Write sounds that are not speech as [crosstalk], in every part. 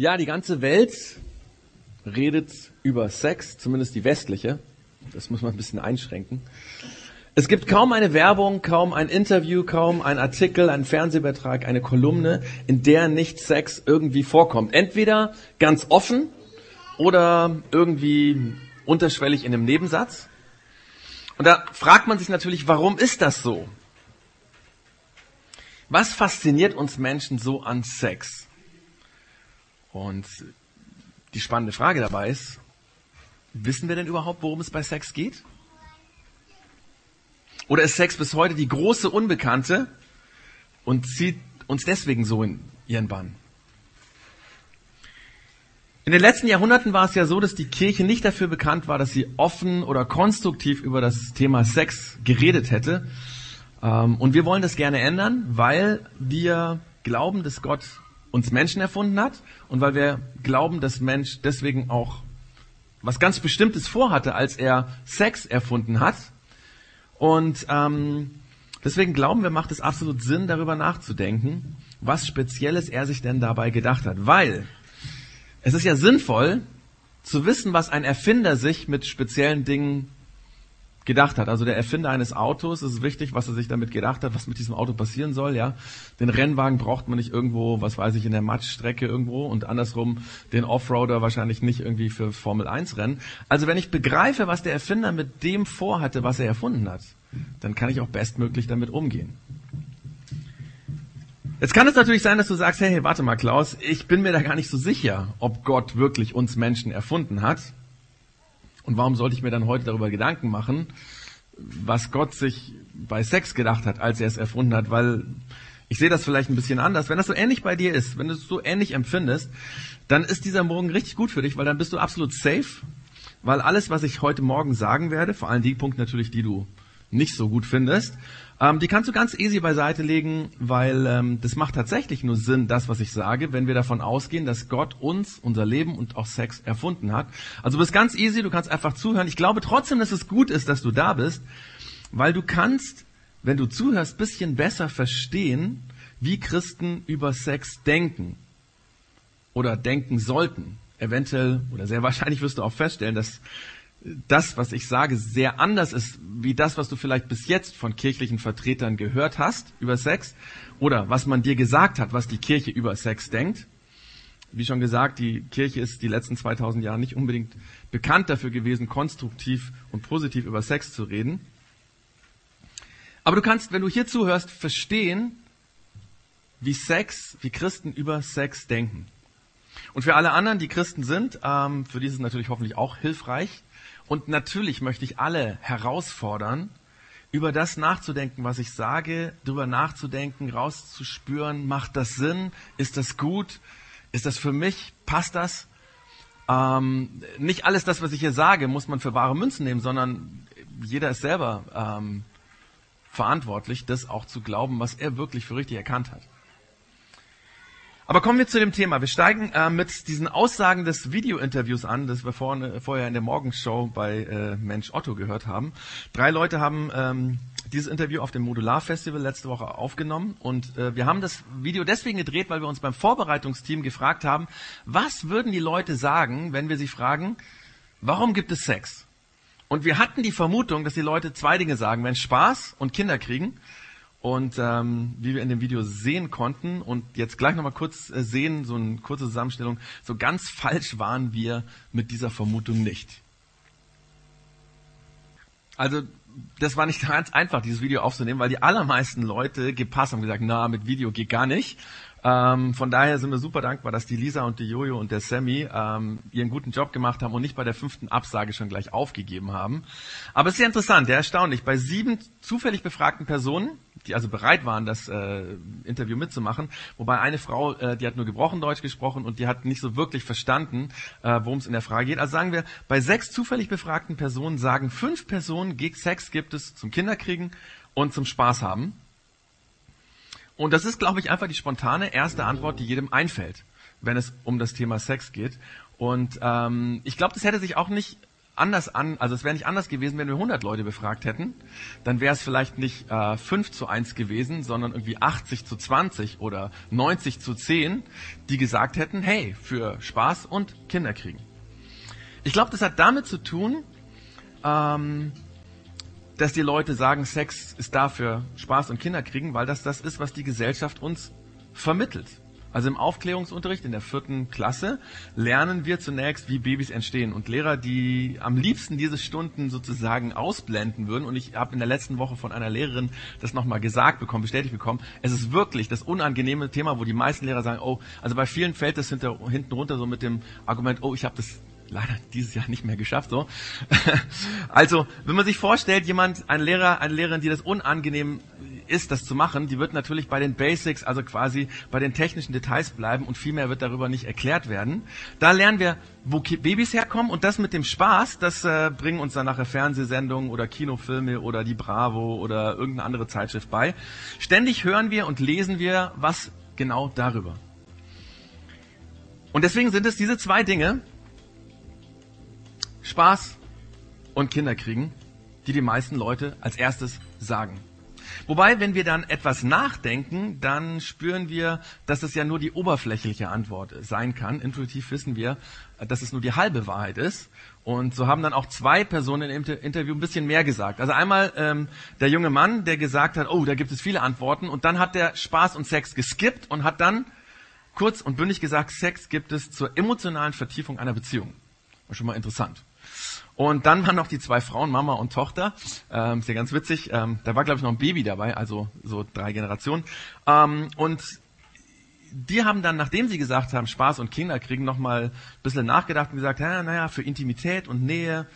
Ja, die ganze Welt redet über Sex, zumindest die westliche. Das muss man ein bisschen einschränken. Es gibt kaum eine Werbung, kaum ein Interview, kaum ein Artikel, ein Fernsehbeitrag, eine Kolumne, in der nicht Sex irgendwie vorkommt. Entweder ganz offen oder irgendwie unterschwellig in einem Nebensatz. Und da fragt man sich natürlich, warum ist das so? Was fasziniert uns Menschen so an Sex? Und die spannende Frage dabei ist, wissen wir denn überhaupt, worum es bei Sex geht? Oder ist Sex bis heute die große Unbekannte und zieht uns deswegen so in ihren Bann? In den letzten Jahrhunderten war es ja so, dass die Kirche nicht dafür bekannt war, dass sie offen oder konstruktiv über das Thema Sex geredet hätte. Ähm, und wir wollen das gerne ändern, weil wir glauben, dass Gott uns Menschen erfunden hat und weil wir glauben, dass Mensch deswegen auch was ganz Bestimmtes vorhatte, als er Sex erfunden hat. Und ähm, deswegen glauben wir, macht es absolut Sinn, darüber nachzudenken, was Spezielles er sich denn dabei gedacht hat. Weil es ist ja sinnvoll zu wissen, was ein Erfinder sich mit speziellen Dingen gedacht hat. Also der Erfinder eines Autos, ist wichtig, was er sich damit gedacht hat, was mit diesem Auto passieren soll, ja. Den Rennwagen braucht man nicht irgendwo, was weiß ich, in der Matschstrecke irgendwo und andersrum den Offroader wahrscheinlich nicht irgendwie für Formel 1 Rennen. Also wenn ich begreife, was der Erfinder mit dem vorhatte, was er erfunden hat, dann kann ich auch bestmöglich damit umgehen. Jetzt kann es natürlich sein, dass du sagst, hey, hey, warte mal, Klaus, ich bin mir da gar nicht so sicher, ob Gott wirklich uns Menschen erfunden hat. Und warum sollte ich mir dann heute darüber Gedanken machen, was Gott sich bei Sex gedacht hat, als er es erfunden hat? Weil ich sehe das vielleicht ein bisschen anders. Wenn das so ähnlich bei dir ist, wenn du es so ähnlich empfindest, dann ist dieser Morgen richtig gut für dich, weil dann bist du absolut safe. Weil alles, was ich heute Morgen sagen werde, vor allem die Punkte natürlich, die du nicht so gut findest, ähm, die kannst du ganz easy beiseite legen, weil ähm, das macht tatsächlich nur Sinn, das, was ich sage, wenn wir davon ausgehen, dass Gott uns, unser Leben und auch Sex erfunden hat. Also du bist ganz easy, du kannst einfach zuhören. Ich glaube trotzdem, dass es gut ist, dass du da bist, weil du kannst, wenn du zuhörst, bisschen besser verstehen, wie Christen über Sex denken oder denken sollten. Eventuell oder sehr wahrscheinlich wirst du auch feststellen, dass das, was ich sage, sehr anders ist, wie das, was du vielleicht bis jetzt von kirchlichen Vertretern gehört hast über Sex oder was man dir gesagt hat, was die Kirche über Sex denkt. Wie schon gesagt, die Kirche ist die letzten 2000 Jahre nicht unbedingt bekannt dafür gewesen, konstruktiv und positiv über Sex zu reden. Aber du kannst, wenn du hier zuhörst, verstehen, wie Sex, wie Christen über Sex denken. Und für alle anderen, die Christen sind, ähm, für die ist es natürlich hoffentlich auch hilfreich, und natürlich möchte ich alle herausfordern, über das nachzudenken, was ich sage, darüber nachzudenken, rauszuspüren, macht das Sinn, ist das gut, ist das für mich, passt das? Ähm, nicht alles das, was ich hier sage, muss man für wahre Münzen nehmen, sondern jeder ist selber ähm, verantwortlich, das auch zu glauben, was er wirklich für richtig erkannt hat. Aber kommen wir zu dem Thema. Wir steigen äh, mit diesen Aussagen des Video-Interviews an, das wir vorne, vorher in der Morgenshow bei äh, Mensch Otto gehört haben. Drei Leute haben ähm, dieses Interview auf dem Modular Festival letzte Woche aufgenommen und äh, wir haben das Video deswegen gedreht, weil wir uns beim Vorbereitungsteam gefragt haben, was würden die Leute sagen, wenn wir sie fragen, warum gibt es Sex? Und wir hatten die Vermutung, dass die Leute zwei Dinge sagen, wenn Spaß und Kinder kriegen. Und ähm, wie wir in dem Video sehen konnten und jetzt gleich nochmal kurz äh, sehen, so eine kurze Zusammenstellung, so ganz falsch waren wir mit dieser Vermutung nicht. Also das war nicht [laughs] ganz einfach, dieses Video aufzunehmen, weil die allermeisten Leute gepasst haben gesagt, na, mit Video geht gar nicht. Ähm, von daher sind wir super dankbar, dass die Lisa und die Jojo und der Sammy ähm, ihren guten Job gemacht haben und nicht bei der fünften Absage schon gleich aufgegeben haben. Aber es ist sehr interessant, sehr erstaunlich. Bei sieben zufällig befragten Personen, die also bereit waren, das äh, Interview mitzumachen, wobei eine Frau, äh, die hat nur gebrochen Deutsch gesprochen und die hat nicht so wirklich verstanden, äh, worum es in der Frage geht. Also sagen wir, bei sechs zufällig befragten Personen sagen fünf Personen, Sex gibt es zum Kinderkriegen und zum Spaß haben. Und das ist, glaube ich, einfach die spontane erste Antwort, die jedem einfällt, wenn es um das Thema Sex geht. Und ähm, ich glaube, das hätte sich auch nicht anders an, also es wäre nicht anders gewesen, wenn wir 100 Leute befragt hätten. Dann wäre es vielleicht nicht äh, 5 zu 1 gewesen, sondern irgendwie 80 zu 20 oder 90 zu 10, die gesagt hätten, hey, für Spaß und Kinderkriegen. Ich glaube, das hat damit zu tun, ähm, dass die Leute sagen, Sex ist dafür Spaß und Kinderkriegen, weil das das ist, was die Gesellschaft uns vermittelt. Also im Aufklärungsunterricht in der vierten Klasse lernen wir zunächst, wie Babys entstehen. Und Lehrer, die am liebsten diese Stunden sozusagen ausblenden würden, und ich habe in der letzten Woche von einer Lehrerin das nochmal gesagt bekommen, bestätigt bekommen, es ist wirklich das unangenehme Thema, wo die meisten Lehrer sagen, oh, also bei vielen fällt das hinter, hinten runter so mit dem Argument, oh, ich habe das leider dieses Jahr nicht mehr geschafft. So, [laughs] also wenn man sich vorstellt, jemand, ein Lehrer, eine Lehrerin, die das unangenehm ist, das zu machen, die wird natürlich bei den Basics, also quasi bei den technischen Details bleiben und viel mehr wird darüber nicht erklärt werden. Da lernen wir, wo Babys herkommen und das mit dem Spaß, das äh, bringen uns dann nachher Fernsehsendungen oder Kinofilme oder die Bravo oder irgendeine andere Zeitschrift bei. Ständig hören wir und lesen wir was genau darüber. Und deswegen sind es diese zwei Dinge, Spaß und Kinder kriegen, die die meisten Leute als erstes sagen. Wobei, wenn wir dann etwas nachdenken, dann spüren wir, dass es ja nur die oberflächliche Antwort sein kann. Intuitiv wissen wir, dass es nur die halbe Wahrheit ist. Und so haben dann auch zwei Personen im Interview ein bisschen mehr gesagt. Also einmal ähm, der junge Mann, der gesagt hat, oh, da gibt es viele Antworten. Und dann hat der Spaß und Sex geskippt und hat dann kurz und bündig gesagt, Sex gibt es zur emotionalen Vertiefung einer Beziehung. War schon mal interessant. Und dann waren noch die zwei Frauen, Mama und Tochter. Ähm, ist ja ganz witzig. Ähm, da war, glaube ich, noch ein Baby dabei, also so drei Generationen. Ähm, und die haben dann, nachdem sie gesagt haben, Spaß und Kinder kriegen, nochmal ein bisschen nachgedacht und gesagt, ja, naja, für Intimität und Nähe,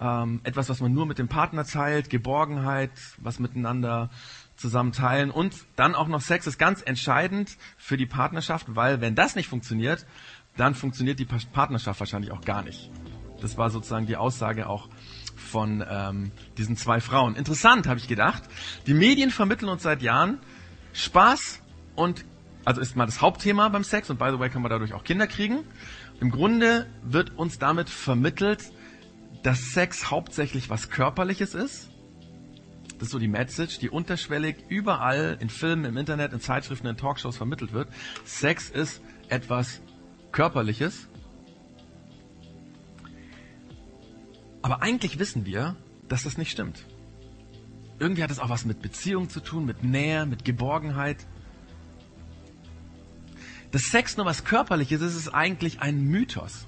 ähm, etwas, was man nur mit dem Partner teilt, Geborgenheit, was miteinander zusammen teilen und dann auch noch Sex ist ganz entscheidend für die Partnerschaft, weil wenn das nicht funktioniert, dann funktioniert die Partnerschaft wahrscheinlich auch gar nicht. Das war sozusagen die Aussage auch von ähm, diesen zwei Frauen. Interessant, habe ich gedacht. Die Medien vermitteln uns seit Jahren Spaß und, also ist mal das Hauptthema beim Sex und by the way kann man dadurch auch Kinder kriegen. Im Grunde wird uns damit vermittelt, dass Sex hauptsächlich was Körperliches ist. Das ist so die Message, die unterschwellig überall in Filmen, im Internet, in Zeitschriften, in Talkshows vermittelt wird. Sex ist etwas Körperliches. Aber eigentlich wissen wir, dass das nicht stimmt. Irgendwie hat es auch was mit Beziehung zu tun, mit Nähe, mit Geborgenheit. Dass Sex nur was Körperliches ist, ist eigentlich ein Mythos.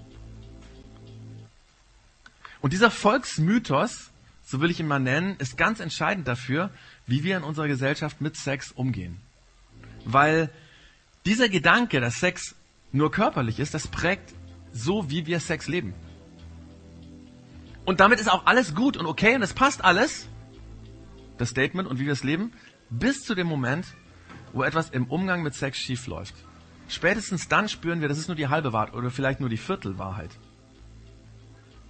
Und dieser Volksmythos, so will ich ihn mal nennen, ist ganz entscheidend dafür, wie wir in unserer Gesellschaft mit Sex umgehen. Weil dieser Gedanke, dass Sex nur körperlich ist, das prägt so, wie wir Sex leben. Und damit ist auch alles gut und okay und es passt alles, das Statement und wie wir es leben, bis zu dem Moment, wo etwas im Umgang mit Sex schief läuft. Spätestens dann spüren wir, das ist nur die halbe Wahrheit oder vielleicht nur die Viertelwahrheit.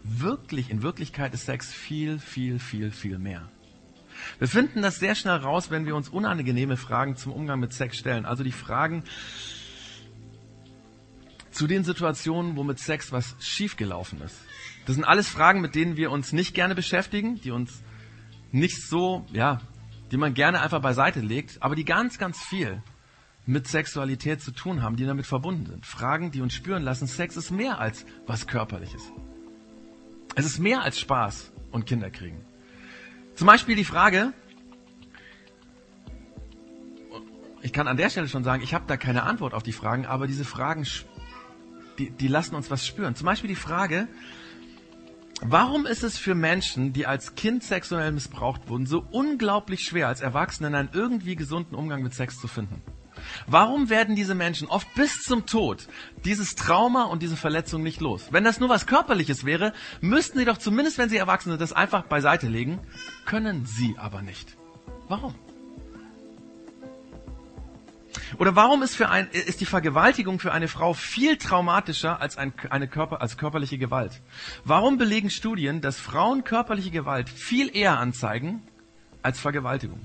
Wirklich, in Wirklichkeit ist Sex viel, viel, viel, viel mehr. Wir finden das sehr schnell raus, wenn wir uns unangenehme Fragen zum Umgang mit Sex stellen. Also die Fragen zu den Situationen, wo mit Sex was schiefgelaufen ist. Das sind alles Fragen, mit denen wir uns nicht gerne beschäftigen, die uns nicht so, ja, die man gerne einfach beiseite legt, aber die ganz, ganz viel mit Sexualität zu tun haben, die damit verbunden sind. Fragen, die uns spüren lassen, Sex ist mehr als was Körperliches. Es ist mehr als Spaß und Kinder kriegen. Zum Beispiel die Frage, ich kann an der Stelle schon sagen, ich habe da keine Antwort auf die Fragen, aber diese Fragen, die, die lassen uns was spüren. Zum Beispiel die Frage, Warum ist es für Menschen, die als Kind sexuell missbraucht wurden, so unglaublich schwer, als Erwachsene einen irgendwie gesunden Umgang mit Sex zu finden? Warum werden diese Menschen oft bis zum Tod dieses Trauma und diese Verletzung nicht los? Wenn das nur was Körperliches wäre, müssten sie doch zumindest, wenn sie erwachsen sind, das einfach beiseite legen. Können sie aber nicht. Warum? Oder warum ist, für ein, ist die Vergewaltigung für eine Frau viel traumatischer als ein, eine Körper, als körperliche Gewalt? Warum belegen Studien, dass Frauen körperliche Gewalt viel eher anzeigen als Vergewaltigung?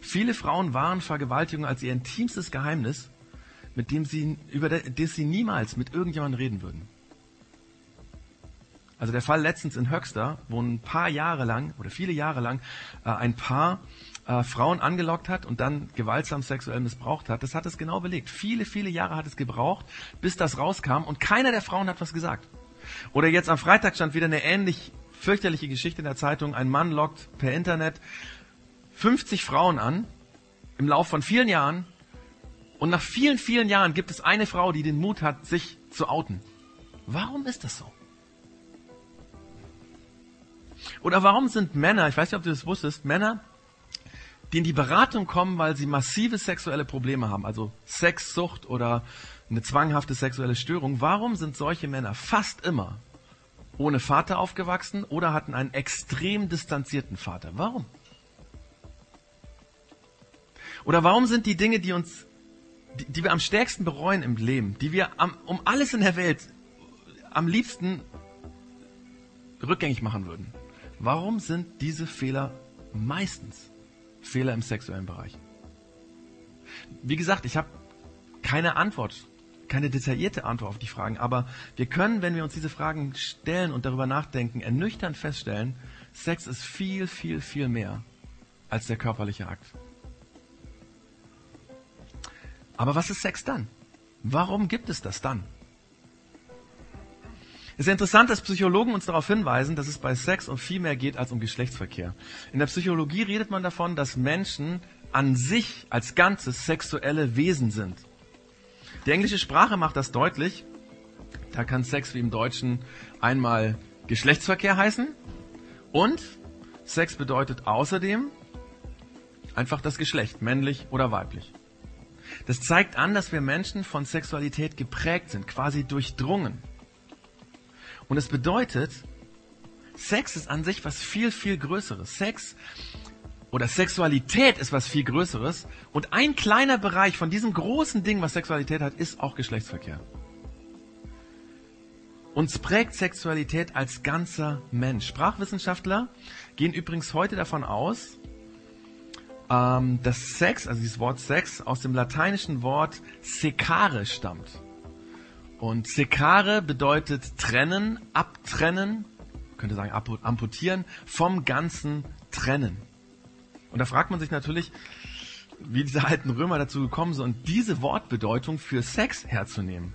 Viele Frauen waren Vergewaltigung als ihr intimstes Geheimnis, mit dem sie, über das sie niemals mit irgendjemandem reden würden. Also der Fall letztens in Höxter, wo ein paar Jahre lang oder viele Jahre lang äh, ein Paar äh, Frauen angelockt hat und dann gewaltsam sexuell missbraucht hat, das hat es genau belegt. Viele, viele Jahre hat es gebraucht, bis das rauskam und keiner der Frauen hat was gesagt. Oder jetzt am Freitag stand wieder eine ähnlich fürchterliche Geschichte in der Zeitung. Ein Mann lockt per Internet 50 Frauen an im Lauf von vielen Jahren und nach vielen, vielen Jahren gibt es eine Frau, die den Mut hat, sich zu outen. Warum ist das so? Oder warum sind Männer, ich weiß nicht, ob du das wusstest, Männer, die in die Beratung kommen, weil sie massive sexuelle Probleme haben, also Sexsucht oder eine zwanghafte sexuelle Störung, warum sind solche Männer fast immer ohne Vater aufgewachsen oder hatten einen extrem distanzierten Vater? Warum? Oder warum sind die Dinge, die uns, die, die wir am stärksten bereuen im Leben, die wir am, um alles in der Welt am liebsten rückgängig machen würden, warum sind diese Fehler meistens Fehler im sexuellen Bereich? Wie gesagt, ich habe keine Antwort, keine detaillierte Antwort auf die Fragen, aber wir können, wenn wir uns diese Fragen stellen und darüber nachdenken, ernüchternd feststellen, Sex ist viel, viel, viel mehr als der körperliche Akt. Aber was ist Sex dann? Warum gibt es das dann? Es ist interessant, dass Psychologen uns darauf hinweisen, dass es bei Sex um viel mehr geht als um Geschlechtsverkehr. In der Psychologie redet man davon, dass Menschen an sich als Ganzes sexuelle Wesen sind. Die englische Sprache macht das deutlich. Da kann Sex wie im Deutschen einmal Geschlechtsverkehr heißen und Sex bedeutet außerdem einfach das Geschlecht, männlich oder weiblich. Das zeigt an, dass wir Menschen von Sexualität geprägt sind, quasi durchdrungen. Und es bedeutet, Sex ist an sich was viel, viel Größeres. Sex oder Sexualität ist was viel Größeres. Und ein kleiner Bereich von diesem großen Ding, was Sexualität hat, ist auch Geschlechtsverkehr. Uns prägt Sexualität als ganzer Mensch. Sprachwissenschaftler gehen übrigens heute davon aus, ähm, dass Sex, also dieses Wort Sex, aus dem lateinischen Wort secare stammt. Und secare bedeutet trennen, abtrennen, könnte sagen amputieren, vom Ganzen trennen. Und da fragt man sich natürlich, wie diese alten Römer dazu gekommen sind, diese Wortbedeutung für Sex herzunehmen.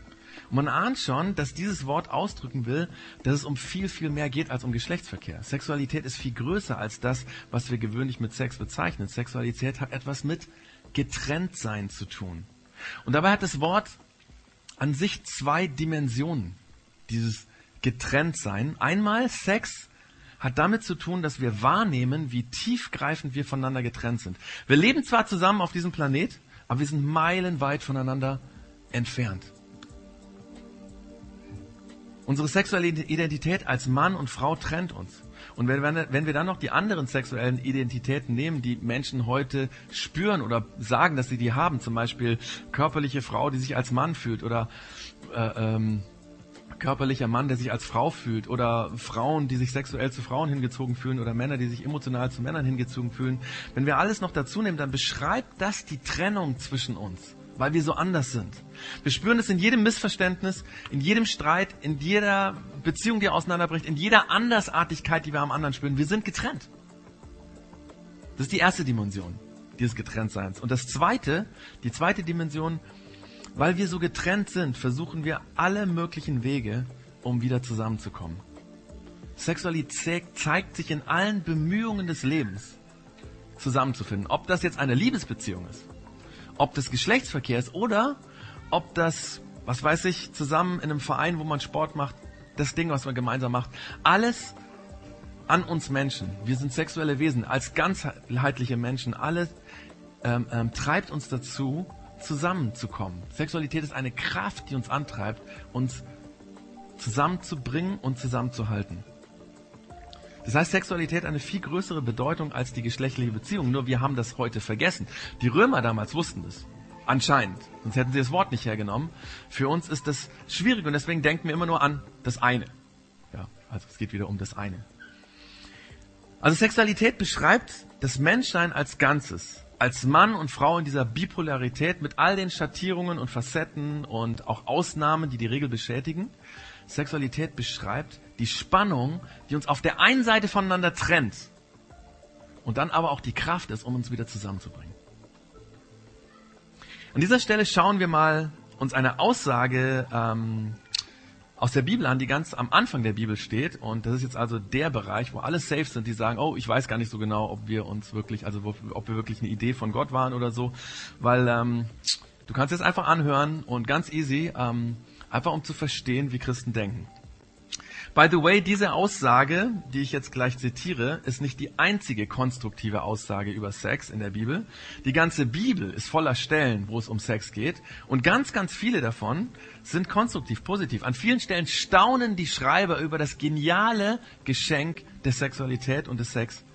Und man ahnt schon, dass dieses Wort ausdrücken will, dass es um viel, viel mehr geht als um Geschlechtsverkehr. Sexualität ist viel größer als das, was wir gewöhnlich mit Sex bezeichnen. Sexualität hat etwas mit Getrenntsein zu tun. Und dabei hat das Wort an sich zwei Dimensionen, dieses Getrenntsein. Einmal Sex hat damit zu tun, dass wir wahrnehmen, wie tiefgreifend wir voneinander getrennt sind. Wir leben zwar zusammen auf diesem Planet, aber wir sind meilenweit voneinander entfernt. Unsere sexuelle Identität als Mann und Frau trennt uns. Und wenn, wenn, wir dann noch die anderen sexuellen Identitäten nehmen, die Menschen heute spüren oder sagen, dass sie die haben, zum Beispiel körperliche Frau, die sich als Mann fühlt oder äh, ähm, körperlicher Mann, der sich als Frau fühlt oder Frauen, die sich sexuell zu Frauen hingezogen fühlen oder Männer, die sich emotional zu Männern hingezogen fühlen. Wenn wir alles noch dazu nehmen, dann beschreibt das die Trennung zwischen uns weil wir so anders sind. Wir spüren es in jedem Missverständnis, in jedem Streit, in jeder Beziehung, die auseinanderbricht, in jeder Andersartigkeit, die wir am anderen spüren. Wir sind getrennt. Das ist die erste Dimension dieses Getrenntseins. Und das zweite, die zweite Dimension, weil wir so getrennt sind, versuchen wir alle möglichen Wege, um wieder zusammenzukommen. Sexualität zeigt sich in allen Bemühungen des Lebens, zusammenzufinden. Ob das jetzt eine Liebesbeziehung ist, ob das Geschlechtsverkehr ist oder ob das, was weiß ich, zusammen in einem Verein, wo man Sport macht, das Ding, was man gemeinsam macht, alles an uns Menschen. Wir sind sexuelle Wesen, als ganzheitliche Menschen. Alles ähm, ähm, treibt uns dazu, zusammenzukommen. Sexualität ist eine Kraft, die uns antreibt, uns zusammenzubringen und zusammenzuhalten. Das heißt, Sexualität hat eine viel größere Bedeutung als die geschlechtliche Beziehung. Nur wir haben das heute vergessen. Die Römer damals wussten das. Anscheinend. Sonst hätten sie das Wort nicht hergenommen. Für uns ist das schwierig und deswegen denken wir immer nur an das eine. Ja, also es geht wieder um das eine. Also Sexualität beschreibt das Menschsein als Ganzes. als Mann und Frau in dieser Bipolarität mit all den Schattierungen und Facetten und auch Ausnahmen, die die Regel beschädigen. Sexualität beschreibt die Spannung, die uns auf der einen Seite voneinander trennt und dann aber auch die Kraft ist, um uns wieder zusammenzubringen. An dieser Stelle schauen wir mal uns eine Aussage ähm, aus der Bibel an, die ganz am Anfang der Bibel steht. Und das ist jetzt also der Bereich, wo alle safe sind, die sagen, oh, ich weiß gar nicht so genau, ob wir uns wirklich, also ob wir wirklich eine Idee von Gott waren oder so. Weil ähm, du kannst es einfach anhören und ganz easy, ähm, einfach um zu verstehen, wie Christen denken. By the way, diese Aussage, die ich jetzt gleich zitiere, ist nicht die einzige konstruktive Aussage über Sex in der Bibel. Die ganze Bibel ist voller Stellen, wo es um Sex geht. Und ganz, ganz viele davon sind konstruktiv, positiv. An vielen Stellen staunen die Schreiber über das geniale Geschenk der Sexualität und des Sex.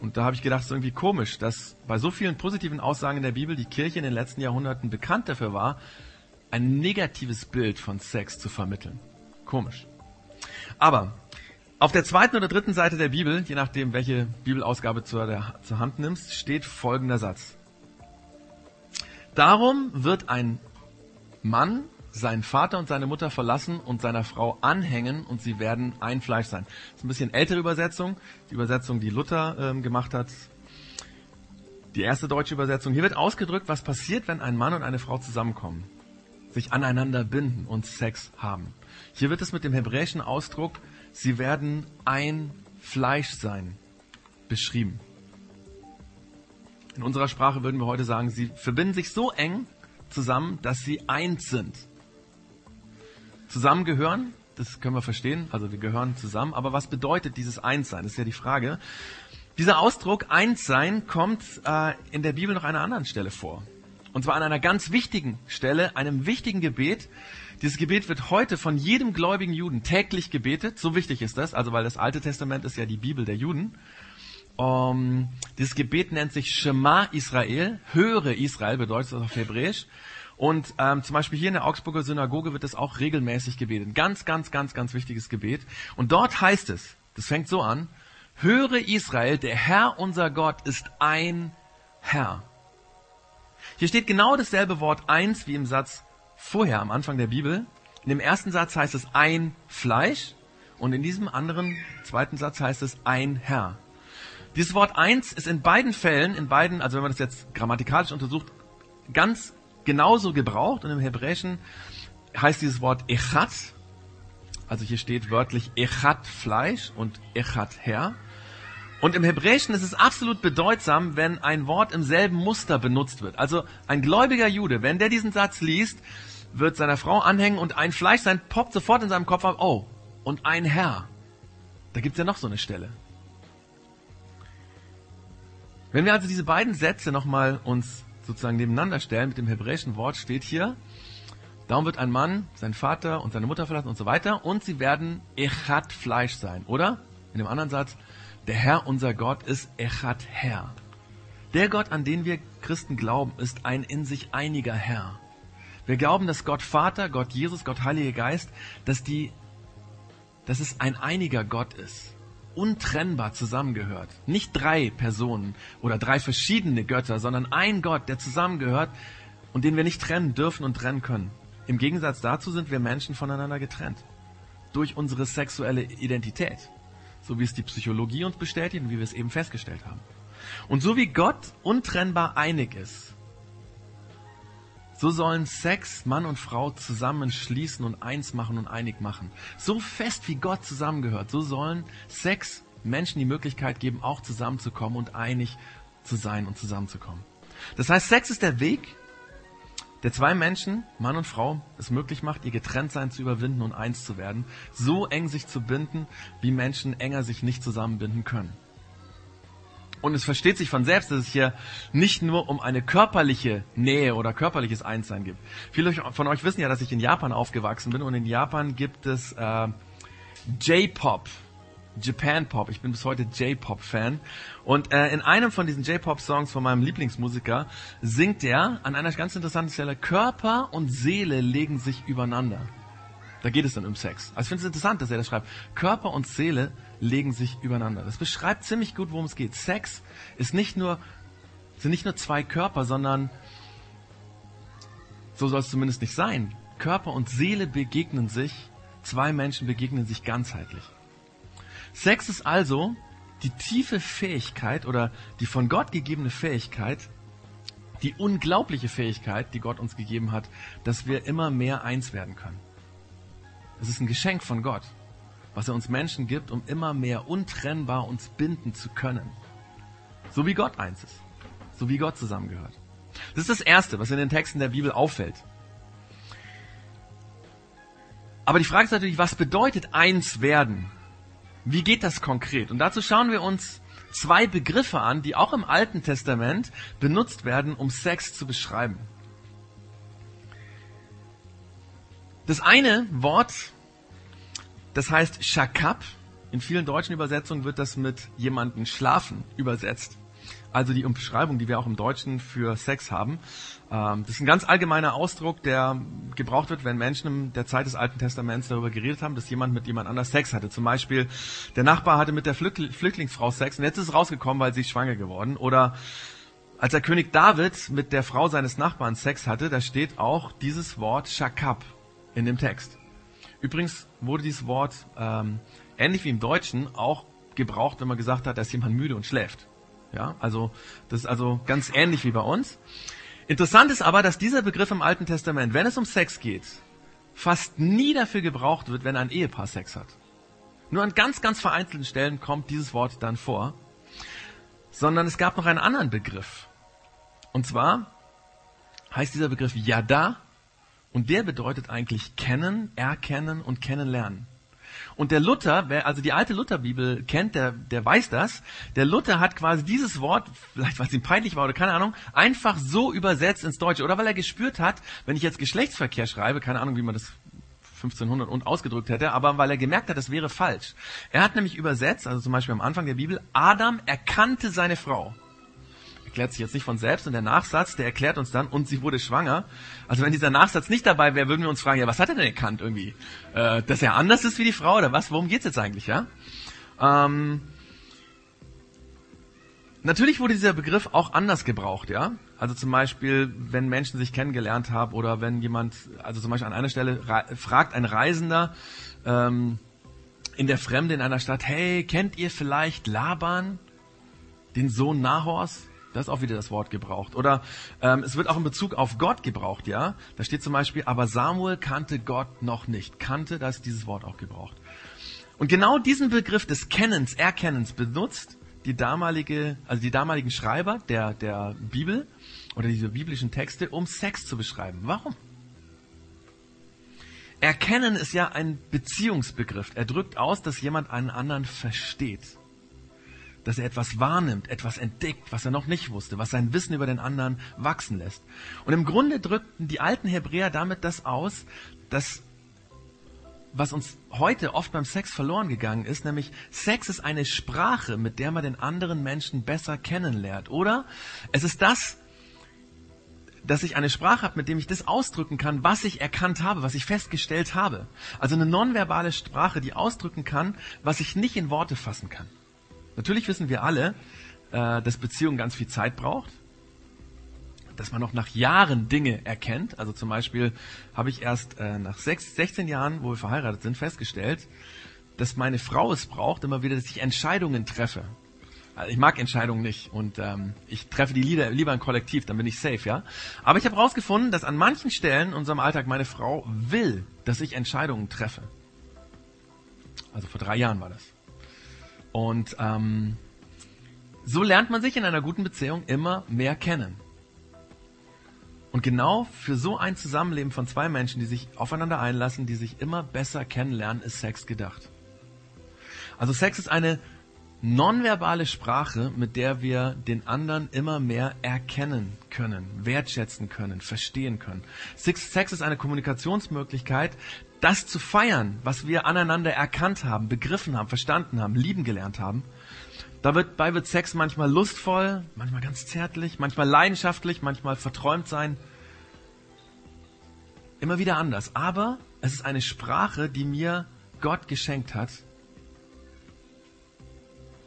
Und da habe ich gedacht, es ist irgendwie komisch, dass bei so vielen positiven Aussagen in der Bibel die Kirche in den letzten Jahrhunderten bekannt dafür war, ein negatives Bild von Sex zu vermitteln. Komisch. Aber auf der zweiten oder dritten Seite der Bibel, je nachdem, welche Bibelausgabe zur, der, zur Hand nimmst, steht folgender Satz. Darum wird ein Mann seinen Vater und seine Mutter verlassen und seiner Frau anhängen und sie werden ein Fleisch sein. Das ist ein bisschen ältere Übersetzung, die Übersetzung, die Luther ähm, gemacht hat. Die erste deutsche Übersetzung. Hier wird ausgedrückt, was passiert, wenn ein Mann und eine Frau zusammenkommen, sich aneinander binden und Sex haben. Hier wird es mit dem hebräischen Ausdruck, sie werden ein Fleisch sein, beschrieben. In unserer Sprache würden wir heute sagen, sie verbinden sich so eng zusammen, dass sie eins sind. Zusammengehören, das können wir verstehen, also wir gehören zusammen, aber was bedeutet dieses Einssein? Das ist ja die Frage. Dieser Ausdruck Einssein kommt äh, in der Bibel noch an einer anderen Stelle vor. Und zwar an einer ganz wichtigen Stelle, einem wichtigen Gebet, dieses Gebet wird heute von jedem gläubigen Juden täglich gebetet. So wichtig ist das, also weil das Alte Testament ist ja die Bibel der Juden. Um, dieses Gebet nennt sich Shema Israel. Höre Israel bedeutet das auf Hebräisch. Und ähm, zum Beispiel hier in der Augsburger Synagoge wird das auch regelmäßig gebetet. Ganz, ganz, ganz, ganz wichtiges Gebet. Und dort heißt es, das fängt so an, höre Israel, der Herr unser Gott ist ein Herr. Hier steht genau dasselbe Wort eins wie im Satz vorher am Anfang der Bibel. In dem ersten Satz heißt es ein Fleisch und in diesem anderen zweiten Satz heißt es ein Herr. Dieses Wort eins ist in beiden Fällen, in beiden, also wenn man das jetzt grammatikalisch untersucht, ganz genauso gebraucht und im Hebräischen heißt dieses Wort echat, also hier steht wörtlich echat Fleisch und echat Herr. Und im Hebräischen ist es absolut bedeutsam, wenn ein Wort im selben Muster benutzt wird. Also ein gläubiger Jude, wenn der diesen Satz liest, wird seiner Frau anhängen und ein Fleisch sein, poppt sofort in seinem Kopf auf, oh, und ein Herr. Da gibt's ja noch so eine Stelle. Wenn wir also diese beiden Sätze nochmal uns sozusagen nebeneinander stellen, mit dem hebräischen Wort steht hier, darum wird ein Mann seinen Vater und seine Mutter verlassen und so weiter und sie werden Echat Fleisch sein, oder? In dem anderen Satz, der Herr unser Gott ist Echat Herr. Der Gott, an den wir Christen glauben, ist ein in sich einiger Herr. Wir glauben, dass Gott Vater, Gott Jesus, Gott Heiliger Geist, dass die, dass es ein einiger Gott ist. Untrennbar zusammengehört. Nicht drei Personen oder drei verschiedene Götter, sondern ein Gott, der zusammengehört und den wir nicht trennen dürfen und trennen können. Im Gegensatz dazu sind wir Menschen voneinander getrennt. Durch unsere sexuelle Identität. So wie es die Psychologie uns bestätigt und wie wir es eben festgestellt haben. Und so wie Gott untrennbar einig ist, so sollen Sex Mann und Frau zusammenschließen und eins machen und einig machen. So fest wie Gott zusammengehört, so sollen Sex Menschen die Möglichkeit geben, auch zusammenzukommen und einig zu sein und zusammenzukommen. Das heißt, Sex ist der Weg, der zwei Menschen, Mann und Frau, es möglich macht, ihr Getrenntsein zu überwinden und eins zu werden, so eng sich zu binden, wie Menschen enger sich nicht zusammenbinden können. Und es versteht sich von selbst, dass es hier nicht nur um eine körperliche Nähe oder körperliches Einssein gibt. Viele von euch wissen ja, dass ich in Japan aufgewachsen bin und in Japan gibt es äh, J-Pop, Japan Pop. Ich bin bis heute J-Pop-Fan. Und äh, in einem von diesen J-Pop-Songs von meinem Lieblingsmusiker singt er an einer ganz interessanten Stelle, Körper und Seele legen sich übereinander. Da geht es dann um Sex. Also ich finde es interessant, dass er das schreibt. Körper und Seele legen sich übereinander. Das beschreibt ziemlich gut, worum es geht. Sex ist nicht nur sind nicht nur zwei Körper, sondern so soll es zumindest nicht sein. Körper und Seele begegnen sich, zwei Menschen begegnen sich ganzheitlich. Sex ist also die tiefe Fähigkeit oder die von Gott gegebene Fähigkeit, die unglaubliche Fähigkeit, die Gott uns gegeben hat, dass wir immer mehr eins werden können. Es ist ein Geschenk von Gott, was er uns Menschen gibt, um immer mehr untrennbar uns binden zu können. So wie Gott eins ist. So wie Gott zusammengehört. Das ist das Erste, was in den Texten der Bibel auffällt. Aber die Frage ist natürlich, was bedeutet eins werden? Wie geht das konkret? Und dazu schauen wir uns zwei Begriffe an, die auch im Alten Testament benutzt werden, um Sex zu beschreiben. Das eine Wort, das heißt Shakab. In vielen deutschen Übersetzungen wird das mit jemanden schlafen übersetzt also die Umschreibung, die wir auch im Deutschen für Sex haben. Ähm, das ist ein ganz allgemeiner Ausdruck, der gebraucht wird, wenn Menschen in der Zeit des Alten Testaments darüber geredet haben, dass jemand mit jemand anders Sex hatte. Zum Beispiel, der Nachbar hatte mit der Flüchtlingsfrau Sex und jetzt ist es rausgekommen, weil sie ist schwanger geworden. Oder als der König David mit der Frau seines Nachbarn Sex hatte, da steht auch dieses Wort Shakab in dem Text. Übrigens wurde dieses Wort ähm, ähnlich wie im Deutschen auch gebraucht, wenn man gesagt hat, dass jemand müde und schläft. Ja, also das ist also ganz ähnlich wie bei uns. Interessant ist aber, dass dieser Begriff im Alten Testament, wenn es um Sex geht, fast nie dafür gebraucht wird, wenn ein Ehepaar Sex hat. Nur an ganz, ganz vereinzelten Stellen kommt dieses Wort dann vor. Sondern es gab noch einen anderen Begriff. Und zwar heißt dieser Begriff Yada und der bedeutet eigentlich kennen, erkennen und kennenlernen. Und der Luther, wer also die alte Lutherbibel kennt, der, der weiß das. Der Luther hat quasi dieses Wort, vielleicht weil es ihm peinlich war oder keine Ahnung, einfach so übersetzt ins Deutsche. Oder weil er gespürt hat, wenn ich jetzt Geschlechtsverkehr schreibe, keine Ahnung, wie man das 1500 und ausgedrückt hätte, aber weil er gemerkt hat, das wäre falsch. Er hat nämlich übersetzt, also zum Beispiel am Anfang der Bibel, Adam erkannte seine Frau erklärt sich jetzt nicht von selbst und der Nachsatz, der erklärt uns dann, und sie wurde schwanger. Also wenn dieser Nachsatz nicht dabei wäre, würden wir uns fragen, ja, was hat er denn erkannt irgendwie? Äh, dass er anders ist wie die Frau oder was? Worum geht's jetzt eigentlich, ja? Ähm, natürlich wurde dieser Begriff auch anders gebraucht, ja? Also zum Beispiel, wenn Menschen sich kennengelernt haben oder wenn jemand, also zum Beispiel an einer Stelle fragt ein Reisender ähm, in der Fremde in einer Stadt, hey, kennt ihr vielleicht Laban, den Sohn Nahors? Da ist auch wieder das Wort gebraucht. Oder ähm, es wird auch in Bezug auf Gott gebraucht, ja. Da steht zum Beispiel, aber Samuel kannte Gott noch nicht. Kannte, da ist dieses Wort auch gebraucht. Und genau diesen Begriff des Kennens, Erkennens benutzt die damalige, also die damaligen Schreiber der, der Bibel oder diese biblischen Texte, um Sex zu beschreiben. Warum? Erkennen ist ja ein Beziehungsbegriff. Er drückt aus, dass jemand einen anderen versteht dass er etwas wahrnimmt, etwas entdeckt, was er noch nicht wusste, was sein Wissen über den anderen wachsen lässt. Und im Grunde drückten die alten Hebräer damit das aus, dass was uns heute oft beim Sex verloren gegangen ist, nämlich Sex ist eine Sprache, mit der man den anderen Menschen besser kennenlernt. Oder es ist das, dass ich eine Sprache habe, mit dem ich das ausdrücken kann, was ich erkannt habe, was ich festgestellt habe. Also eine nonverbale Sprache, die ausdrücken kann, was ich nicht in Worte fassen kann. Natürlich wissen wir alle, äh, dass Beziehung ganz viel Zeit braucht, dass man noch nach Jahren Dinge erkennt. Also zum Beispiel habe ich erst äh, nach sechs, 16 Jahren, wo wir verheiratet sind, festgestellt, dass meine Frau es braucht, immer wieder, dass ich Entscheidungen treffe. Also ich mag Entscheidungen nicht und ähm, ich treffe die Lieder lieber im Kollektiv, dann bin ich safe, ja. Aber ich habe herausgefunden, dass an manchen Stellen in unserem Alltag meine Frau will, dass ich Entscheidungen treffe. Also vor drei Jahren war das. Und ähm, so lernt man sich in einer guten Beziehung immer mehr kennen. Und genau für so ein Zusammenleben von zwei Menschen, die sich aufeinander einlassen, die sich immer besser kennenlernen, ist Sex gedacht. Also Sex ist eine nonverbale Sprache, mit der wir den anderen immer mehr erkennen können, wertschätzen können, verstehen können. Sex ist eine Kommunikationsmöglichkeit, das zu feiern, was wir aneinander erkannt haben, begriffen haben, verstanden haben, lieben gelernt haben. Dabei wird Sex manchmal lustvoll, manchmal ganz zärtlich, manchmal leidenschaftlich, manchmal verträumt sein. Immer wieder anders. Aber es ist eine Sprache, die mir Gott geschenkt hat,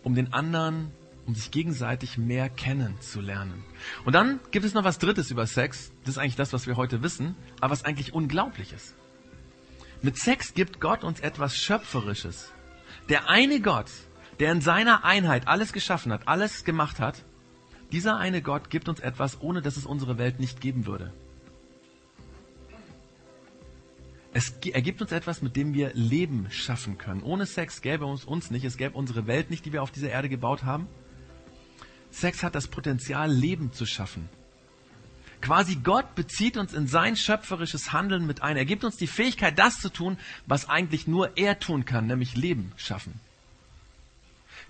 um den anderen, um sich gegenseitig mehr kennenzulernen. Und dann gibt es noch was Drittes über Sex. Das ist eigentlich das, was wir heute wissen, aber was eigentlich unglaublich ist. Mit Sex gibt Gott uns etwas Schöpferisches. Der eine Gott, der in seiner Einheit alles geschaffen hat, alles gemacht hat, dieser eine Gott gibt uns etwas, ohne dass es unsere Welt nicht geben würde. Es, er gibt uns etwas, mit dem wir Leben schaffen können. Ohne Sex gäbe es uns nicht, es gäbe unsere Welt nicht, die wir auf dieser Erde gebaut haben. Sex hat das Potenzial, Leben zu schaffen. Quasi Gott bezieht uns in sein schöpferisches Handeln mit ein. Er gibt uns die Fähigkeit, das zu tun, was eigentlich nur er tun kann, nämlich Leben schaffen.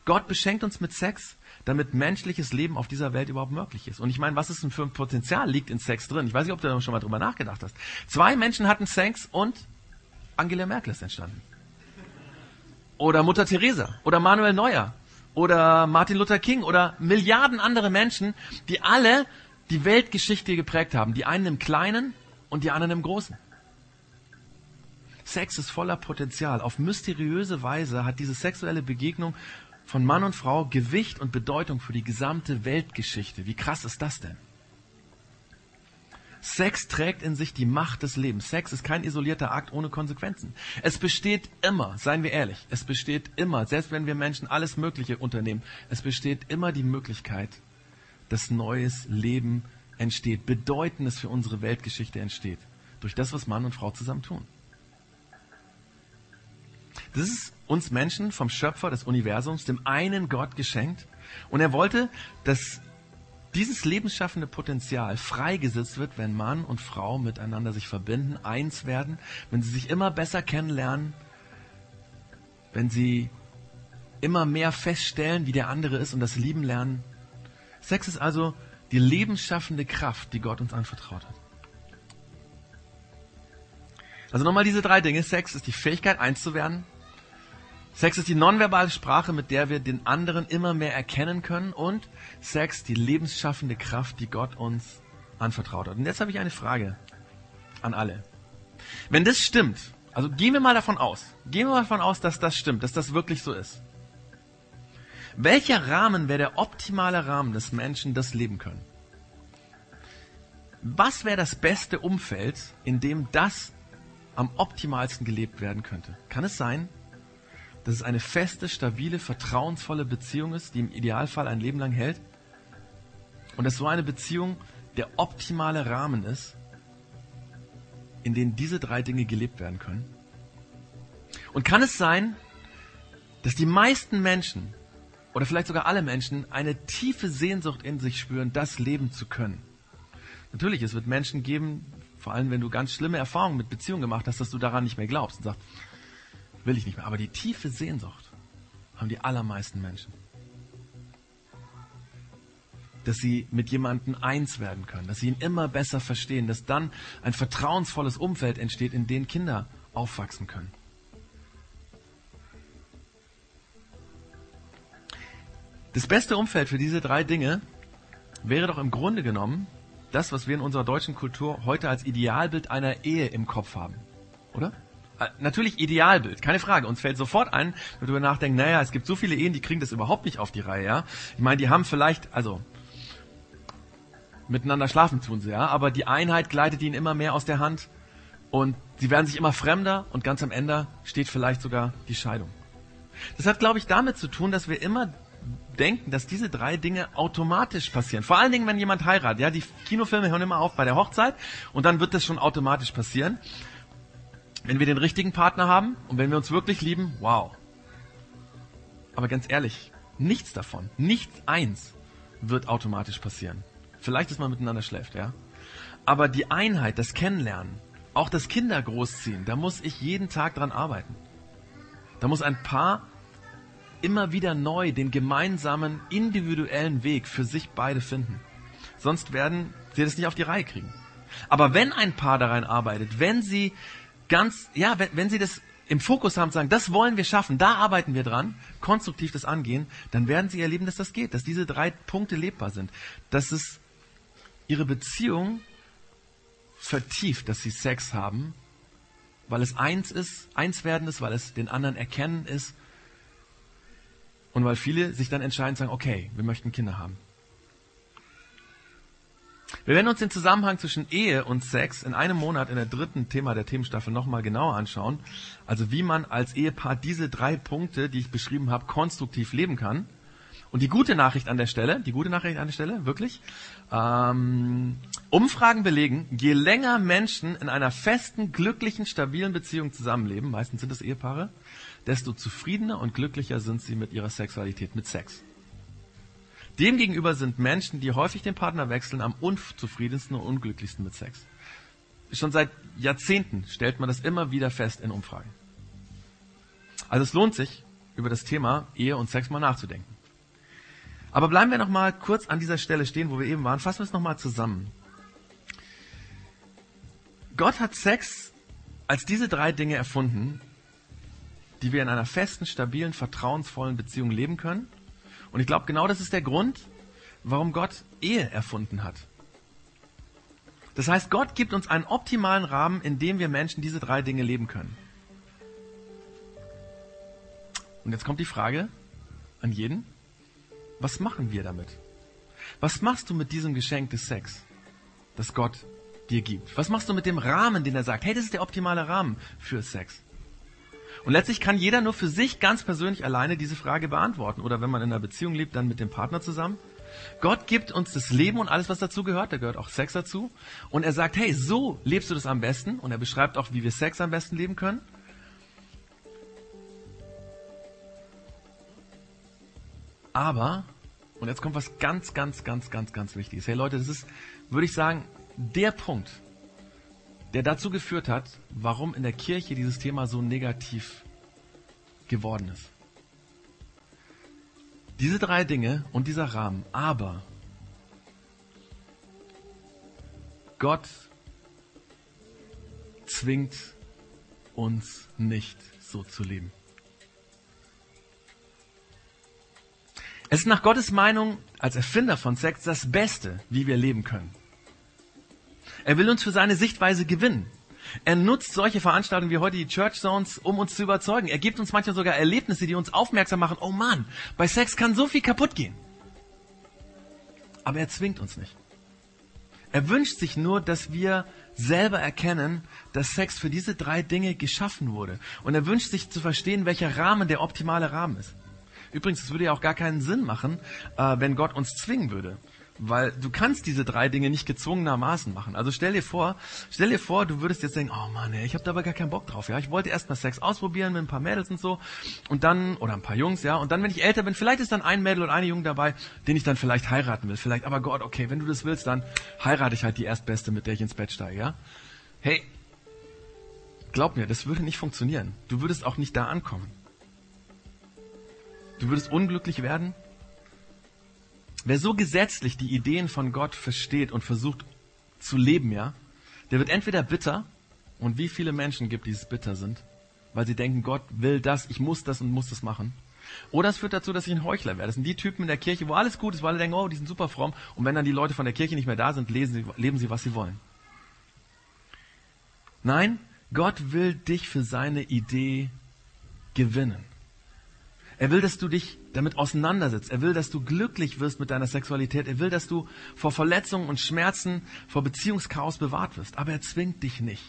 Gott beschenkt uns mit Sex, damit menschliches Leben auf dieser Welt überhaupt möglich ist. Und ich meine, was ist denn für ein Potenzial liegt in Sex drin? Ich weiß nicht, ob du da schon mal drüber nachgedacht hast. Zwei Menschen hatten Sex und Angela Merkel ist entstanden. Oder Mutter Teresa. Oder Manuel Neuer oder Martin Luther King oder Milliarden andere Menschen, die alle die Weltgeschichte geprägt haben. Die einen im Kleinen und die anderen im Großen. Sex ist voller Potenzial. Auf mysteriöse Weise hat diese sexuelle Begegnung von Mann und Frau Gewicht und Bedeutung für die gesamte Weltgeschichte. Wie krass ist das denn? Sex trägt in sich die Macht des Lebens. Sex ist kein isolierter Akt ohne Konsequenzen. Es besteht immer, seien wir ehrlich, es besteht immer, selbst wenn wir Menschen alles Mögliche unternehmen, es besteht immer die Möglichkeit, dass neues Leben entsteht, Bedeutendes für unsere Weltgeschichte entsteht, durch das, was Mann und Frau zusammen tun. Das ist uns Menschen vom Schöpfer des Universums, dem einen Gott geschenkt. Und er wollte, dass dieses lebensschaffende Potenzial freigesetzt wird, wenn Mann und Frau miteinander sich verbinden, eins werden, wenn sie sich immer besser kennenlernen, wenn sie immer mehr feststellen, wie der andere ist und das Lieben lernen. Sex ist also die lebensschaffende Kraft, die Gott uns anvertraut hat. Also nochmal diese drei Dinge. Sex ist die Fähigkeit, eins zu werden. Sex ist die nonverbale Sprache, mit der wir den anderen immer mehr erkennen können und Sex die lebensschaffende Kraft, die Gott uns anvertraut hat. Und jetzt habe ich eine Frage an alle. Wenn das stimmt, also gehen wir mal davon aus, gehen wir mal davon aus, dass das stimmt, dass das wirklich so ist. Welcher Rahmen wäre der optimale Rahmen des Menschen, das leben können? Was wäre das beste Umfeld, in dem das am optimalsten gelebt werden könnte? Kann es sein, dass es eine feste, stabile, vertrauensvolle Beziehung ist, die im Idealfall ein Leben lang hält. Und dass so eine Beziehung der optimale Rahmen ist, in dem diese drei Dinge gelebt werden können. Und kann es sein, dass die meisten Menschen oder vielleicht sogar alle Menschen eine tiefe Sehnsucht in sich spüren, das leben zu können? Natürlich, es wird Menschen geben, vor allem wenn du ganz schlimme Erfahrungen mit Beziehungen gemacht hast, dass du daran nicht mehr glaubst und sagst, will ich nicht mehr. Aber die tiefe Sehnsucht haben die allermeisten Menschen. Dass sie mit jemandem eins werden können, dass sie ihn immer besser verstehen, dass dann ein vertrauensvolles Umfeld entsteht, in dem Kinder aufwachsen können. Das beste Umfeld für diese drei Dinge wäre doch im Grunde genommen das, was wir in unserer deutschen Kultur heute als Idealbild einer Ehe im Kopf haben. Oder? Äh, natürlich Idealbild, keine Frage. Uns fällt sofort ein, wenn wir nachdenken, naja, es gibt so viele Ehen, die kriegen das überhaupt nicht auf die Reihe, ja. Ich meine, die haben vielleicht, also, miteinander schlafen tun sie, ja, aber die Einheit gleitet ihnen immer mehr aus der Hand und sie werden sich immer fremder und ganz am Ende steht vielleicht sogar die Scheidung. Das hat, glaube ich, damit zu tun, dass wir immer denken, dass diese drei Dinge automatisch passieren. Vor allen Dingen, wenn jemand heiratet. Ja, die Kinofilme hören immer auf bei der Hochzeit und dann wird das schon automatisch passieren. Wenn wir den richtigen Partner haben und wenn wir uns wirklich lieben, wow. Aber ganz ehrlich, nichts davon, nichts eins wird automatisch passieren. Vielleicht, dass man miteinander schläft, ja. Aber die Einheit, das Kennenlernen, auch das Kinder großziehen, da muss ich jeden Tag dran arbeiten. Da muss ein Paar immer wieder neu den gemeinsamen individuellen Weg für sich beide finden. Sonst werden sie das nicht auf die Reihe kriegen. Aber wenn ein Paar daran arbeitet, wenn sie ganz, ja, wenn, wenn Sie das im Fokus haben, sagen, das wollen wir schaffen, da arbeiten wir dran, konstruktiv das angehen, dann werden Sie erleben, dass das geht, dass diese drei Punkte lebbar sind, dass es Ihre Beziehung vertieft, dass Sie Sex haben, weil es eins ist, eins werden ist, weil es den anderen erkennen ist. Und weil viele sich dann entscheiden, sagen, okay, wir möchten Kinder haben. Wir werden uns den Zusammenhang zwischen Ehe und Sex in einem Monat in der dritten Thema der Themenstaffel nochmal genauer anschauen. Also wie man als Ehepaar diese drei Punkte, die ich beschrieben habe, konstruktiv leben kann. Und die gute Nachricht an der Stelle, die gute Nachricht an der Stelle, wirklich, ähm, Umfragen belegen, je länger Menschen in einer festen, glücklichen, stabilen Beziehung zusammenleben, meistens sind es Ehepaare, desto zufriedener und glücklicher sind sie mit ihrer Sexualität, mit Sex. Demgegenüber sind Menschen, die häufig den Partner wechseln, am unzufriedensten und unglücklichsten mit Sex. Schon seit Jahrzehnten stellt man das immer wieder fest in Umfragen. Also es lohnt sich, über das Thema Ehe und Sex mal nachzudenken. Aber bleiben wir noch mal kurz an dieser Stelle stehen, wo wir eben waren. Fassen wir es noch mal zusammen. Gott hat Sex als diese drei Dinge erfunden, die wir in einer festen, stabilen, vertrauensvollen Beziehung leben können und ich glaube, genau das ist der Grund, warum Gott Ehe erfunden hat. Das heißt, Gott gibt uns einen optimalen Rahmen, in dem wir Menschen diese drei Dinge leben können. Und jetzt kommt die Frage an jeden, was machen wir damit? Was machst du mit diesem Geschenk des Sex, das Gott dir gibt? Was machst du mit dem Rahmen, den er sagt, hey, das ist der optimale Rahmen für Sex? Und letztlich kann jeder nur für sich ganz persönlich alleine diese Frage beantworten. Oder wenn man in einer Beziehung lebt, dann mit dem Partner zusammen. Gott gibt uns das Leben und alles, was dazu gehört. Da gehört auch Sex dazu. Und er sagt, hey, so lebst du das am besten. Und er beschreibt auch, wie wir Sex am besten leben können. Aber, und jetzt kommt was ganz, ganz, ganz, ganz, ganz Wichtiges. Hey Leute, das ist, würde ich sagen, der Punkt, der dazu geführt hat, warum in der Kirche dieses Thema so negativ geworden ist. Diese drei Dinge und dieser Rahmen, aber Gott zwingt uns nicht so zu leben. Es ist nach Gottes Meinung als Erfinder von Sex das Beste, wie wir leben können. Er will uns für seine Sichtweise gewinnen. Er nutzt solche Veranstaltungen wie heute die Church Zones, um uns zu überzeugen. Er gibt uns manchmal sogar Erlebnisse, die uns aufmerksam machen. Oh Mann, bei Sex kann so viel kaputt gehen. Aber er zwingt uns nicht. Er wünscht sich nur, dass wir selber erkennen, dass Sex für diese drei Dinge geschaffen wurde. Und er wünscht sich zu verstehen, welcher Rahmen der optimale Rahmen ist. Übrigens, es würde ja auch gar keinen Sinn machen, äh, wenn Gott uns zwingen würde. Weil du kannst diese drei Dinge nicht gezwungenermaßen machen. Also stell dir vor, stell dir vor, du würdest jetzt denken, oh Mann, ey, ich habe da aber gar keinen Bock drauf. Ja, ich wollte erst mal Sex ausprobieren mit ein paar Mädels und so und dann oder ein paar Jungs, ja, und dann, wenn ich älter bin, vielleicht ist dann ein Mädel oder eine Junge dabei, den ich dann vielleicht heiraten will. Vielleicht, aber Gott, okay, wenn du das willst, dann heirate ich halt die erstbeste, mit der ich ins Bett steige, ja. Hey, glaub mir, das würde nicht funktionieren. Du würdest auch nicht da ankommen. Du würdest unglücklich werden, Wer so gesetzlich die Ideen von Gott versteht und versucht zu leben, ja, der wird entweder bitter, und wie viele Menschen gibt, die es bitter sind, weil sie denken, Gott will das, ich muss das und muss das machen. Oder es führt dazu, dass ich ein Heuchler werde. Das sind die Typen in der Kirche, wo alles gut ist, weil alle denken, oh, die sind super fromm. Und wenn dann die Leute von der Kirche nicht mehr da sind, lesen sie, leben sie, was sie wollen. Nein, Gott will dich für seine Idee gewinnen. Er will, dass du dich damit auseinandersetzt. Er will, dass du glücklich wirst mit deiner Sexualität. Er will, dass du vor Verletzungen und Schmerzen, vor Beziehungschaos bewahrt wirst. Aber er zwingt dich nicht.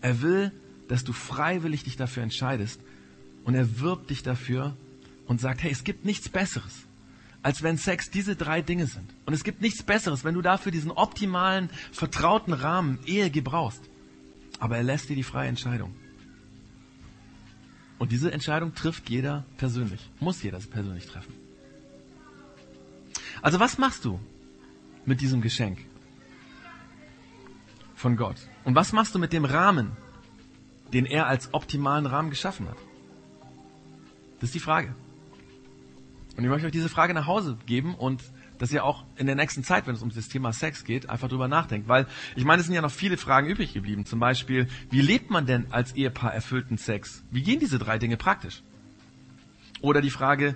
Er will, dass du freiwillig dich dafür entscheidest. Und er wirbt dich dafür und sagt, hey, es gibt nichts Besseres, als wenn Sex diese drei Dinge sind. Und es gibt nichts Besseres, wenn du dafür diesen optimalen, vertrauten Rahmen Ehe gebrauchst. Aber er lässt dir die freie Entscheidung. Und diese Entscheidung trifft jeder persönlich, muss jeder persönlich treffen. Also was machst du mit diesem Geschenk von Gott? Und was machst du mit dem Rahmen, den er als optimalen Rahmen geschaffen hat? Das ist die Frage. Und ich möchte euch diese Frage nach Hause geben und dass ihr auch in der nächsten Zeit, wenn es um das Thema Sex geht, einfach drüber nachdenkt. Weil ich meine, es sind ja noch viele Fragen übrig geblieben. Zum Beispiel, wie lebt man denn als Ehepaar erfüllten Sex? Wie gehen diese drei Dinge praktisch? Oder die Frage,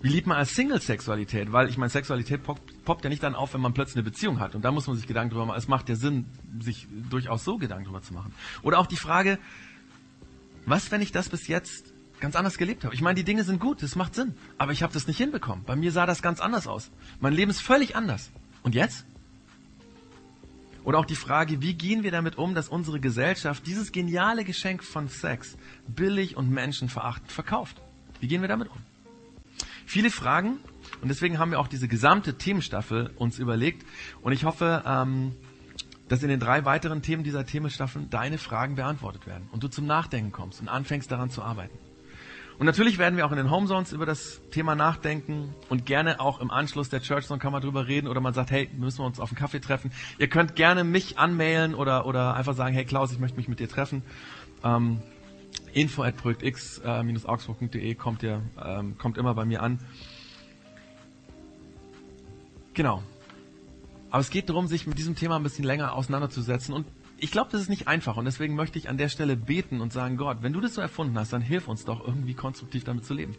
wie lebt man als Single-Sexualität? Weil ich meine, Sexualität poppt, poppt, ja nicht dann auf, wenn man plötzlich eine Beziehung hat. Und da muss man sich Gedanken drüber machen. Es macht ja Sinn, sich durchaus so Gedanken drüber zu machen. Oder auch die Frage, was, wenn ich das bis jetzt ganz anders gelebt habe. Ich meine, die Dinge sind gut, das macht Sinn, aber ich habe das nicht hinbekommen. Bei mir sah das ganz anders aus. Mein Leben ist völlig anders. Und jetzt? Oder auch die Frage, wie gehen wir damit um, dass unsere Gesellschaft dieses geniale Geschenk von Sex billig und menschenverachtend verkauft? Wie gehen wir damit um? Viele Fragen und deswegen haben wir auch diese gesamte Themenstaffel uns überlegt und ich hoffe, ähm, dass in den drei weiteren Themen dieser Themenstaffel deine Fragen beantwortet werden und du zum Nachdenken kommst und anfängst daran zu arbeiten. Und natürlich werden wir auch in den Homezones über das Thema nachdenken und gerne auch im Anschluss der Church Zone kann man drüber reden oder man sagt, hey, müssen wir uns auf einen Kaffee treffen. Ihr könnt gerne mich anmailen oder, oder einfach sagen, hey Klaus, ich möchte mich mit dir treffen. Ähm, info at projektx-augsburg.de äh, kommt, ihr, ähm, kommt immer bei mir an. Genau. Aber es geht darum, sich mit diesem Thema ein bisschen länger auseinanderzusetzen und ich glaube, das ist nicht einfach und deswegen möchte ich an der Stelle beten und sagen, Gott, wenn du das so erfunden hast, dann hilf uns doch irgendwie konstruktiv damit zu leben.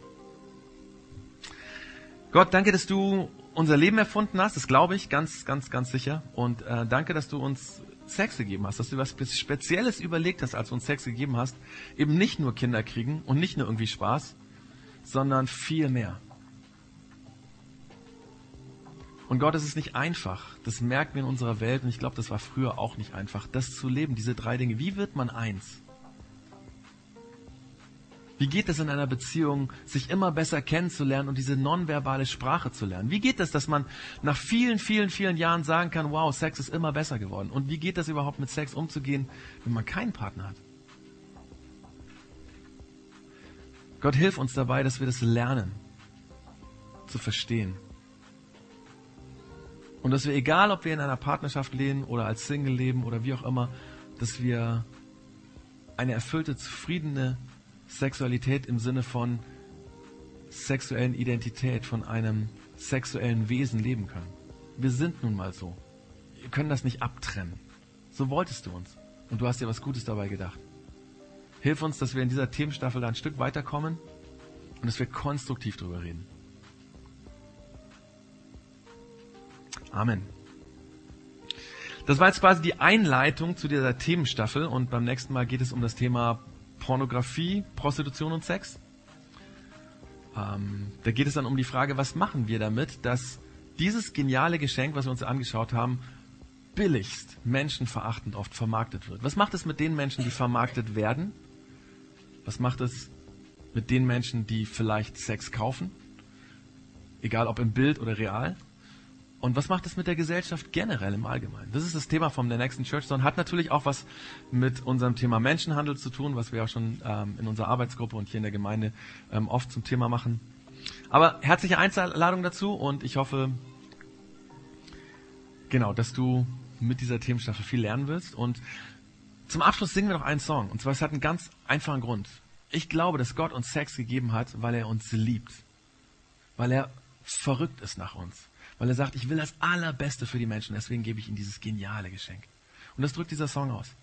Gott, danke, dass du unser Leben erfunden hast, das glaube ich ganz, ganz, ganz sicher. Und äh, danke, dass du uns Sex gegeben hast, dass du was Spezielles überlegt hast, als du uns Sex gegeben hast. Eben nicht nur Kinder kriegen und nicht nur irgendwie Spaß, sondern viel mehr. Und Gott, es ist nicht einfach. Das merken wir in unserer Welt und ich glaube, das war früher auch nicht einfach, das zu leben, diese drei Dinge. Wie wird man eins? Wie geht es in einer Beziehung, sich immer besser kennenzulernen und diese nonverbale Sprache zu lernen? Wie geht es, dass man nach vielen, vielen, vielen Jahren sagen kann, wow, Sex ist immer besser geworden? Und wie geht das überhaupt mit Sex umzugehen, wenn man keinen Partner hat? Gott hilf uns dabei, dass wir das lernen zu verstehen. Und dass wir, egal ob wir in einer Partnerschaft leben oder als Single leben oder wie auch immer, dass wir eine erfüllte, zufriedene Sexualität im Sinne von sexuellen Identität, von einem sexuellen Wesen leben können. Wir sind nun mal so. Wir können das nicht abtrennen. So wolltest du uns. Und du hast dir was Gutes dabei gedacht. Hilf uns, dass wir in dieser Themenstaffel da ein Stück weiterkommen und dass wir konstruktiv drüber reden. Amen. Das war jetzt quasi die Einleitung zu dieser Themenstaffel und beim nächsten Mal geht es um das Thema Pornografie, Prostitution und Sex. Ähm, da geht es dann um die Frage, was machen wir damit, dass dieses geniale Geschenk, was wir uns angeschaut haben, billigst, menschenverachtend oft vermarktet wird. Was macht es mit den Menschen, die vermarktet werden? Was macht es mit den Menschen, die vielleicht Sex kaufen? Egal ob im Bild oder real. Und was macht es mit der Gesellschaft generell im Allgemeinen? Das ist das Thema von der nächsten Church Zone. Hat natürlich auch was mit unserem Thema Menschenhandel zu tun, was wir auch schon ähm, in unserer Arbeitsgruppe und hier in der Gemeinde ähm, oft zum Thema machen. Aber herzliche Einladung dazu und ich hoffe, genau, dass du mit dieser Themenstaffel viel lernen wirst. Und zum Abschluss singen wir noch einen Song. Und zwar, es hat einen ganz einfachen Grund. Ich glaube, dass Gott uns Sex gegeben hat, weil er uns liebt. Weil er verrückt ist nach uns weil er sagt, ich will das Allerbeste für die Menschen, deswegen gebe ich ihnen dieses geniale Geschenk. Und das drückt dieser Song aus.